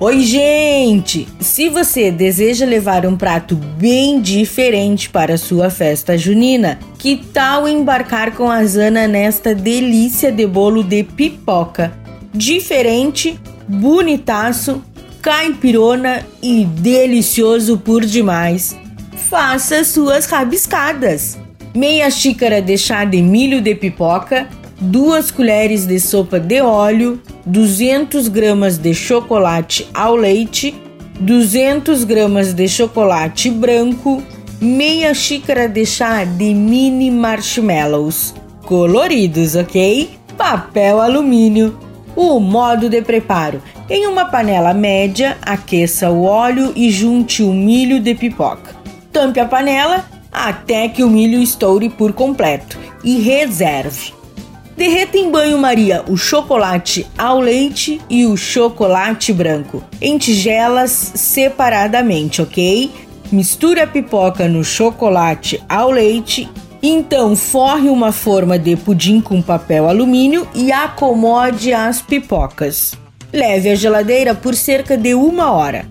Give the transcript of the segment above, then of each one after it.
Oi, gente! Se você deseja levar um prato bem diferente para sua festa junina, que tal embarcar com a Zana nesta delícia de bolo de pipoca? Diferente, bonitaço, caipirona e delicioso por demais. Faça suas rabiscadas. Meia xícara de chá de milho de pipoca, duas colheres de sopa de óleo, 200 gramas de chocolate ao leite, 200 gramas de chocolate branco, meia xícara de chá de mini marshmallows coloridos, ok? Papel alumínio. O modo de preparo: em uma panela média, aqueça o óleo e junte o milho de pipoca. Tampe a panela até que o milho estoure por completo e reserve. Derreta em banho-maria o chocolate ao leite e o chocolate branco em tigelas separadamente, ok? Misture a pipoca no chocolate ao leite. Então, forre uma forma de pudim com papel alumínio e acomode as pipocas. Leve à geladeira por cerca de uma hora.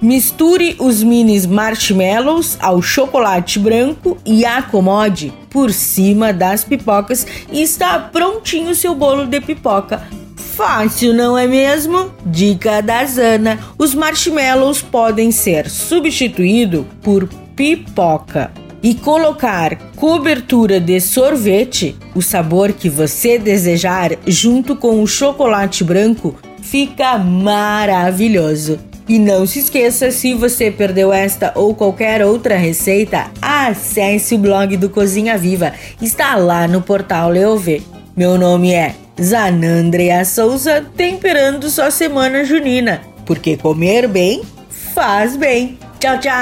Misture os minis marshmallows ao chocolate branco e acomode por cima das pipocas e está prontinho seu bolo de pipoca. Fácil, não é mesmo? Dica da Zana: os marshmallows podem ser substituídos por pipoca. E colocar cobertura de sorvete, o sabor que você desejar, junto com o chocolate branco, fica maravilhoso. E não se esqueça, se você perdeu esta ou qualquer outra receita, acesse o blog do Cozinha Viva. Está lá no portal Leovê. Meu nome é Zanandrea Souza, temperando sua semana junina. Porque comer bem faz bem. Tchau, tchau!